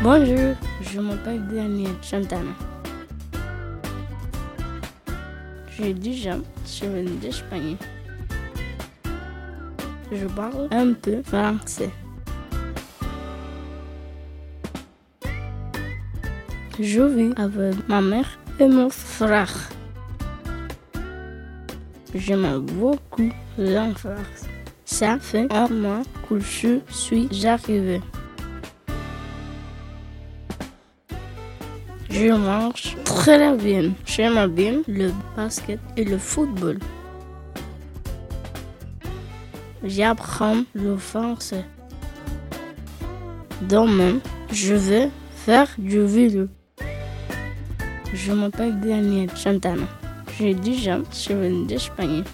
Bonjour, je m'appelle Daniel Santana. J'ai 10 ans, je viens d'Espagne. Je parle un peu français. Je vis avec ma mère et mon frère. J'aime beaucoup l'enfance. Ça fait un mois que je suis arrivé. Je mange très bien. J'aime bien le basket et le football. J'apprends le français. Demain, je vais faire du vélo. Je m'appelle Daniel Santana. J'ai 10 ans, je viens d'Espagne.